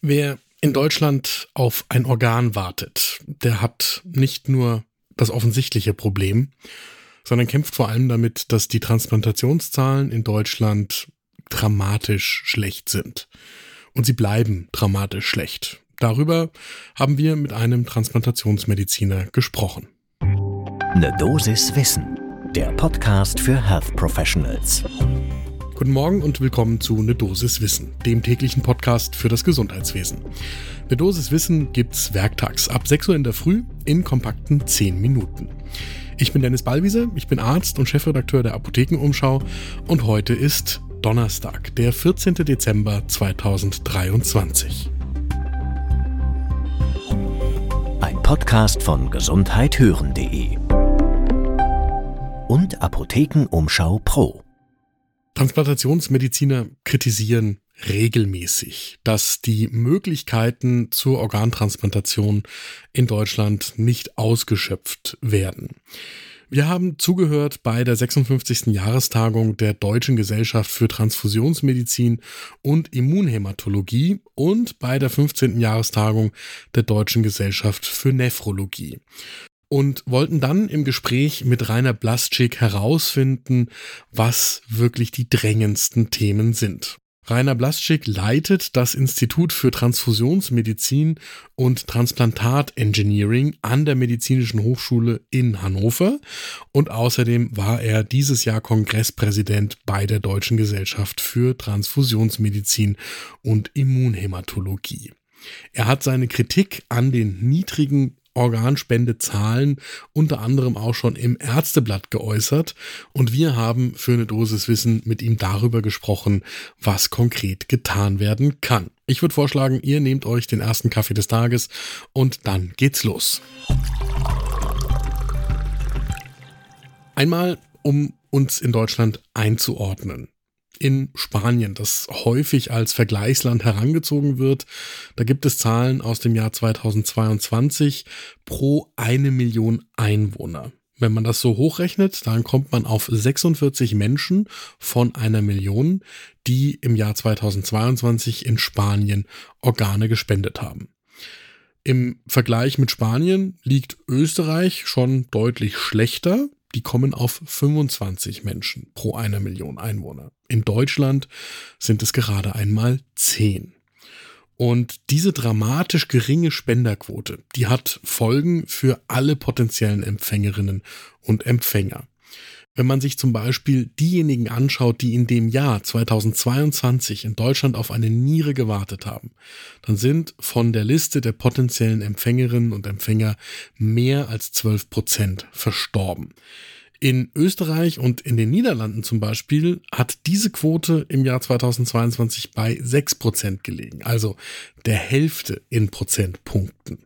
Wer in Deutschland auf ein Organ wartet, der hat nicht nur das offensichtliche Problem, sondern kämpft vor allem damit, dass die Transplantationszahlen in Deutschland dramatisch schlecht sind. Und sie bleiben dramatisch schlecht. Darüber haben wir mit einem Transplantationsmediziner gesprochen. Ne Dosis Wissen, der Podcast für Health Professionals. Guten Morgen und willkommen zu Ne Dosis Wissen, dem täglichen Podcast für das Gesundheitswesen. Ne Dosis Wissen gibt's werktags ab 6 Uhr in der Früh in kompakten 10 Minuten. Ich bin Dennis Ballwiese, ich bin Arzt und Chefredakteur der Apothekenumschau und heute ist Donnerstag, der 14. Dezember 2023. Ein Podcast von gesundheithören.de und Apothekenumschau Pro. Transplantationsmediziner kritisieren regelmäßig, dass die Möglichkeiten zur Organtransplantation in Deutschland nicht ausgeschöpft werden. Wir haben zugehört bei der 56. Jahrestagung der Deutschen Gesellschaft für Transfusionsmedizin und Immunhämatologie und bei der 15. Jahrestagung der Deutschen Gesellschaft für Nephrologie und wollten dann im Gespräch mit Rainer Blasczyk herausfinden, was wirklich die drängendsten Themen sind. Rainer Blasczyk leitet das Institut für Transfusionsmedizin und Transplantat Engineering an der Medizinischen Hochschule in Hannover und außerdem war er dieses Jahr Kongresspräsident bei der Deutschen Gesellschaft für Transfusionsmedizin und Immunhämatologie. Er hat seine Kritik an den niedrigen Organspendezahlen unter anderem auch schon im Ärzteblatt geäußert und wir haben für eine Dosis Wissen mit ihm darüber gesprochen, was konkret getan werden kann. Ich würde vorschlagen, ihr nehmt euch den ersten Kaffee des Tages und dann geht's los. Einmal, um uns in Deutschland einzuordnen in Spanien, das häufig als Vergleichsland herangezogen wird. Da gibt es Zahlen aus dem Jahr 2022 pro eine Million Einwohner. Wenn man das so hochrechnet, dann kommt man auf 46 Menschen von einer Million, die im Jahr 2022 in Spanien Organe gespendet haben. Im Vergleich mit Spanien liegt Österreich schon deutlich schlechter die kommen auf 25 Menschen pro einer Million Einwohner. In Deutschland sind es gerade einmal 10. Und diese dramatisch geringe Spenderquote, die hat Folgen für alle potenziellen Empfängerinnen und Empfänger. Wenn man sich zum Beispiel diejenigen anschaut, die in dem Jahr 2022 in Deutschland auf eine Niere gewartet haben, dann sind von der Liste der potenziellen Empfängerinnen und Empfänger mehr als 12 Prozent verstorben. In Österreich und in den Niederlanden zum Beispiel hat diese Quote im Jahr 2022 bei 6 Prozent gelegen, also der Hälfte in Prozentpunkten.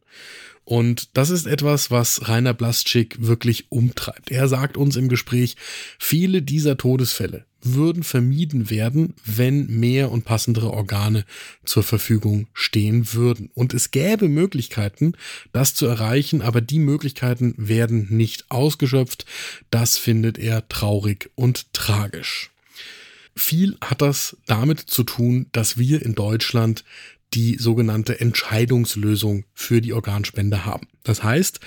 Und das ist etwas, was Rainer Blasczyk wirklich umtreibt. Er sagt uns im Gespräch, viele dieser Todesfälle würden vermieden werden, wenn mehr und passendere Organe zur Verfügung stehen würden. Und es gäbe Möglichkeiten, das zu erreichen, aber die Möglichkeiten werden nicht ausgeschöpft. Das findet er traurig und tragisch. Viel hat das damit zu tun, dass wir in Deutschland die sogenannte Entscheidungslösung für die Organspende haben. Das heißt,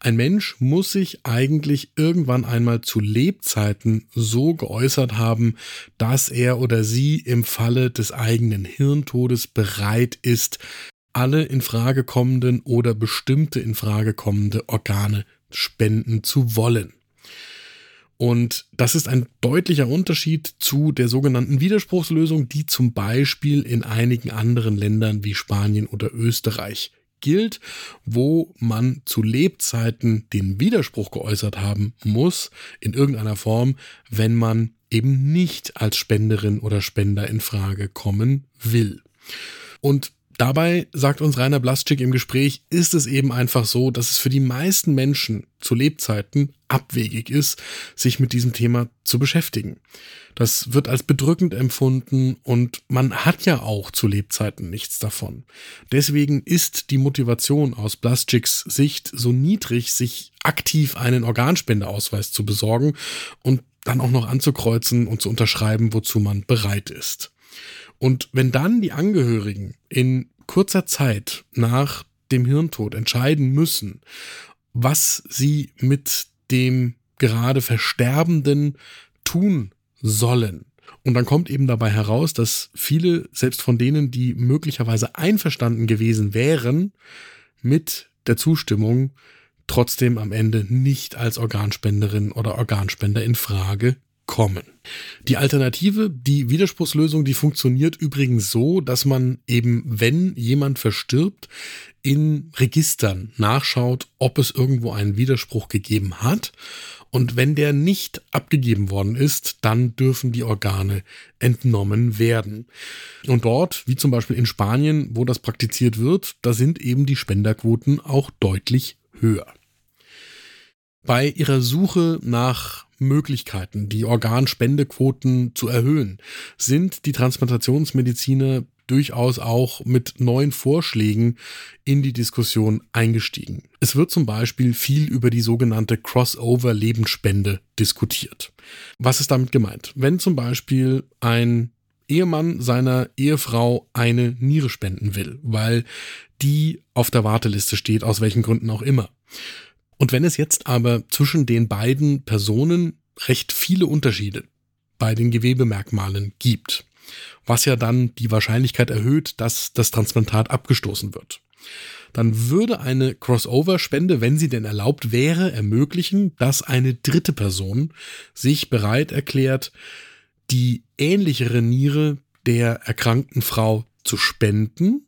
ein Mensch muss sich eigentlich irgendwann einmal zu Lebzeiten so geäußert haben, dass er oder sie im Falle des eigenen Hirntodes bereit ist, alle in Frage kommenden oder bestimmte in Frage kommende Organe spenden zu wollen. Und das ist ein deutlicher Unterschied zu der sogenannten Widerspruchslösung, die zum Beispiel in einigen anderen Ländern wie Spanien oder Österreich gilt, wo man zu Lebzeiten den Widerspruch geäußert haben muss, in irgendeiner Form, wenn man eben nicht als Spenderin oder Spender in Frage kommen will. Und Dabei, sagt uns Rainer Blasczyk im Gespräch, ist es eben einfach so, dass es für die meisten Menschen zu Lebzeiten abwegig ist, sich mit diesem Thema zu beschäftigen. Das wird als bedrückend empfunden und man hat ja auch zu Lebzeiten nichts davon. Deswegen ist die Motivation aus Blasczyks Sicht so niedrig, sich aktiv einen Organspendeausweis zu besorgen und dann auch noch anzukreuzen und zu unterschreiben, wozu man bereit ist. Und wenn dann die Angehörigen in kurzer Zeit nach dem Hirntod entscheiden müssen, was sie mit dem gerade Versterbenden tun sollen. Und dann kommt eben dabei heraus, dass viele, selbst von denen, die möglicherweise einverstanden gewesen wären, mit der Zustimmung trotzdem am Ende nicht als Organspenderin oder Organspender in Frage kommen. Die Alternative, die Widerspruchslösung, die funktioniert übrigens so, dass man eben, wenn jemand verstirbt, in Registern nachschaut, ob es irgendwo einen Widerspruch gegeben hat. Und wenn der nicht abgegeben worden ist, dann dürfen die Organe entnommen werden. Und dort, wie zum Beispiel in Spanien, wo das praktiziert wird, da sind eben die Spenderquoten auch deutlich höher. Bei ihrer Suche nach Möglichkeiten, die Organspendequoten zu erhöhen, sind die Transplantationsmediziner durchaus auch mit neuen Vorschlägen in die Diskussion eingestiegen. Es wird zum Beispiel viel über die sogenannte Crossover-Lebensspende diskutiert. Was ist damit gemeint? Wenn zum Beispiel ein Ehemann seiner Ehefrau eine Niere spenden will, weil die auf der Warteliste steht, aus welchen Gründen auch immer und wenn es jetzt aber zwischen den beiden Personen recht viele Unterschiede bei den Gewebemerkmalen gibt, was ja dann die Wahrscheinlichkeit erhöht, dass das Transplantat abgestoßen wird, dann würde eine Crossover-Spende, wenn sie denn erlaubt wäre, ermöglichen, dass eine dritte Person sich bereit erklärt, die ähnlichere Niere der erkrankten Frau zu spenden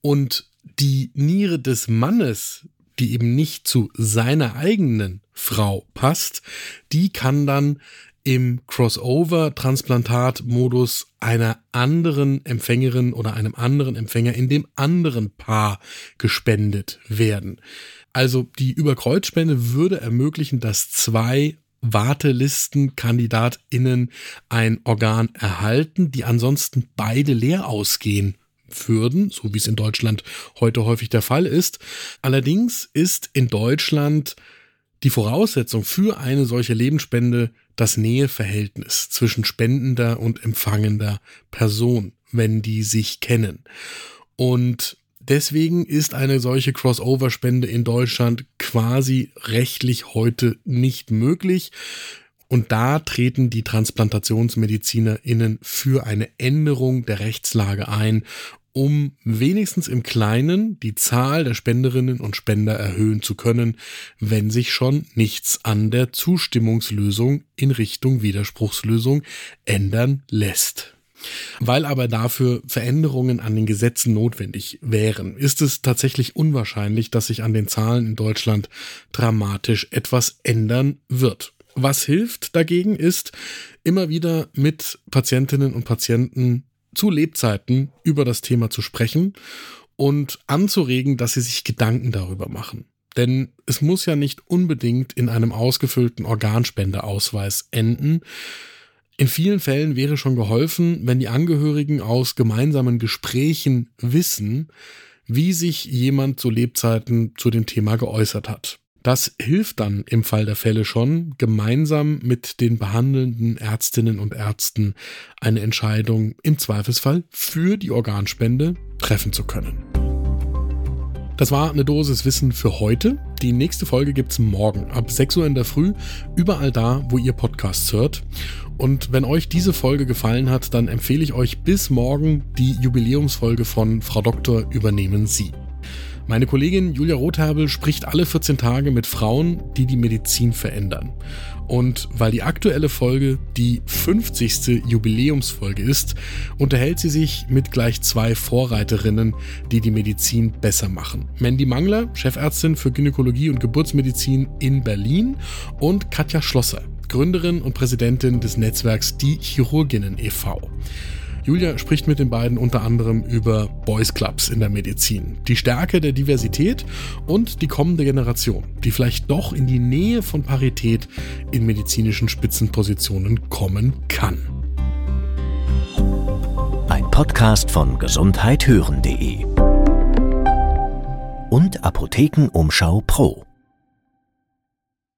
und die Niere des Mannes, die eben nicht zu seiner eigenen Frau passt, die kann dann im Crossover-Transplantat-Modus einer anderen Empfängerin oder einem anderen Empfänger in dem anderen Paar gespendet werden. Also die Überkreuzspende würde ermöglichen, dass zwei Wartelistenkandidatinnen ein Organ erhalten, die ansonsten beide leer ausgehen würden, so wie es in Deutschland heute häufig der Fall ist. Allerdings ist in Deutschland die Voraussetzung für eine solche Lebensspende das Näheverhältnis zwischen spendender und empfangender Person, wenn die sich kennen. Und deswegen ist eine solche Crossover-Spende in Deutschland quasi rechtlich heute nicht möglich. Und da treten die TransplantationsmedizinerInnen für eine Änderung der Rechtslage ein um wenigstens im Kleinen die Zahl der Spenderinnen und Spender erhöhen zu können, wenn sich schon nichts an der Zustimmungslösung in Richtung Widerspruchslösung ändern lässt. Weil aber dafür Veränderungen an den Gesetzen notwendig wären, ist es tatsächlich unwahrscheinlich, dass sich an den Zahlen in Deutschland dramatisch etwas ändern wird. Was hilft dagegen ist, immer wieder mit Patientinnen und Patienten zu Lebzeiten über das Thema zu sprechen und anzuregen, dass sie sich Gedanken darüber machen. Denn es muss ja nicht unbedingt in einem ausgefüllten Organspendeausweis enden. In vielen Fällen wäre schon geholfen, wenn die Angehörigen aus gemeinsamen Gesprächen wissen, wie sich jemand zu Lebzeiten zu dem Thema geäußert hat. Das hilft dann im Fall der Fälle schon, gemeinsam mit den behandelnden Ärztinnen und Ärzten eine Entscheidung im Zweifelsfall für die Organspende treffen zu können. Das war eine Dosis Wissen für heute. Die nächste Folge gibt's morgen ab 6 Uhr in der Früh, überall da, wo ihr Podcasts hört. Und wenn euch diese Folge gefallen hat, dann empfehle ich euch bis morgen die Jubiläumsfolge von Frau Doktor übernehmen Sie. Meine Kollegin Julia Rothabel spricht alle 14 Tage mit Frauen, die die Medizin verändern. Und weil die aktuelle Folge die 50. Jubiläumsfolge ist, unterhält sie sich mit gleich zwei Vorreiterinnen, die die Medizin besser machen. Mandy Mangler, Chefärztin für Gynäkologie und Geburtsmedizin in Berlin und Katja Schlosser, Gründerin und Präsidentin des Netzwerks Die Chirurginnen e.V. Julia spricht mit den beiden unter anderem über Boys Clubs in der Medizin, die Stärke der Diversität und die kommende Generation, die vielleicht doch in die Nähe von Parität in medizinischen Spitzenpositionen kommen kann. Ein Podcast von gesundheithören.de und Apothekenumschau Pro.